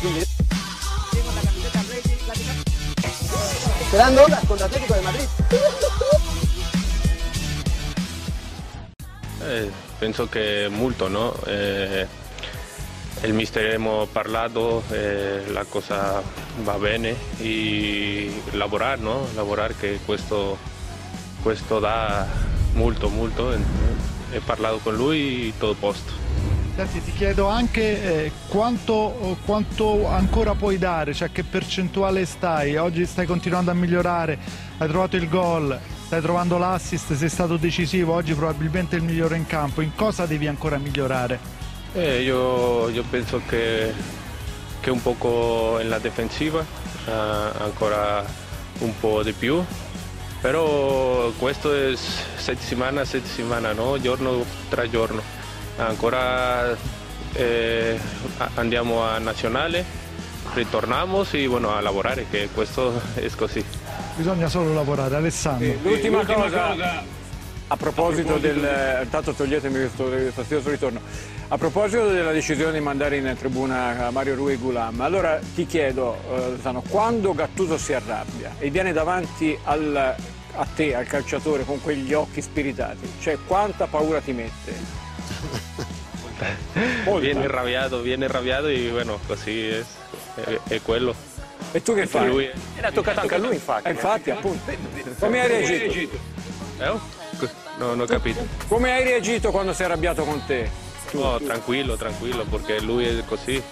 Quindi... Sperando ora contra Atlético de Madrid. Eh, penso che no? Eh, il mister abbiamo parlato, eh, la cosa va bene e lavorare, no? Lavorare che questo, questo dà molto, molto. Ho parlato con lui e tutto posto. Senti, ti chiedo anche eh, quanto, quanto, ancora puoi dare, cioè che percentuale stai? Oggi stai continuando a migliorare, hai trovato il gol, stai trovando l'assist, sei stato decisivo, oggi probabilmente il migliore in campo. In cosa devi ancora migliorare? Eh, io, io, penso che, che un poco nella difensiva, eh, ancora un po' di più, però questo è settimana settimana, no? giorno tra giorno. Ancora eh, andiamo a nazionale, ritorniamo e bueno, a lavorare, che questo è così. Bisogna solo lavorare, Alessandro. Sì, l'ultima cosa, cosa, a proposito, del... Intanto toglietemi questo fastidioso ritorno. A proposito della decisione di mandare in tribuna Mario Rui Gulam, allora ti chiedo, eh, quando Gattuso si arrabbia e viene davanti al, a te, al calciatore, con quegli occhi spiritati, cioè quanta paura ti mette? Viene arrabbiato, viene arrabbiato e bueno, così è, è, è quello. E tu che fai? Lui... Era toccato anche a lui infatti. Eh, infatti, appunto. Come hai reagito? Eh? No, non ho capito. Come hai reagito quando sei arrabbiato con te? No, tranquillo, tranquillo, perché lui è così.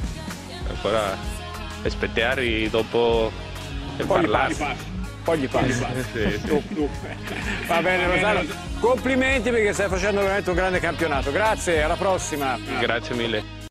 Ancora aspettare e dopo Poi parlare. Poi gli passi. sì, sì. Va bene Rosario, complimenti perché stai facendo veramente un grande campionato. Grazie, alla prossima. Grazie mille.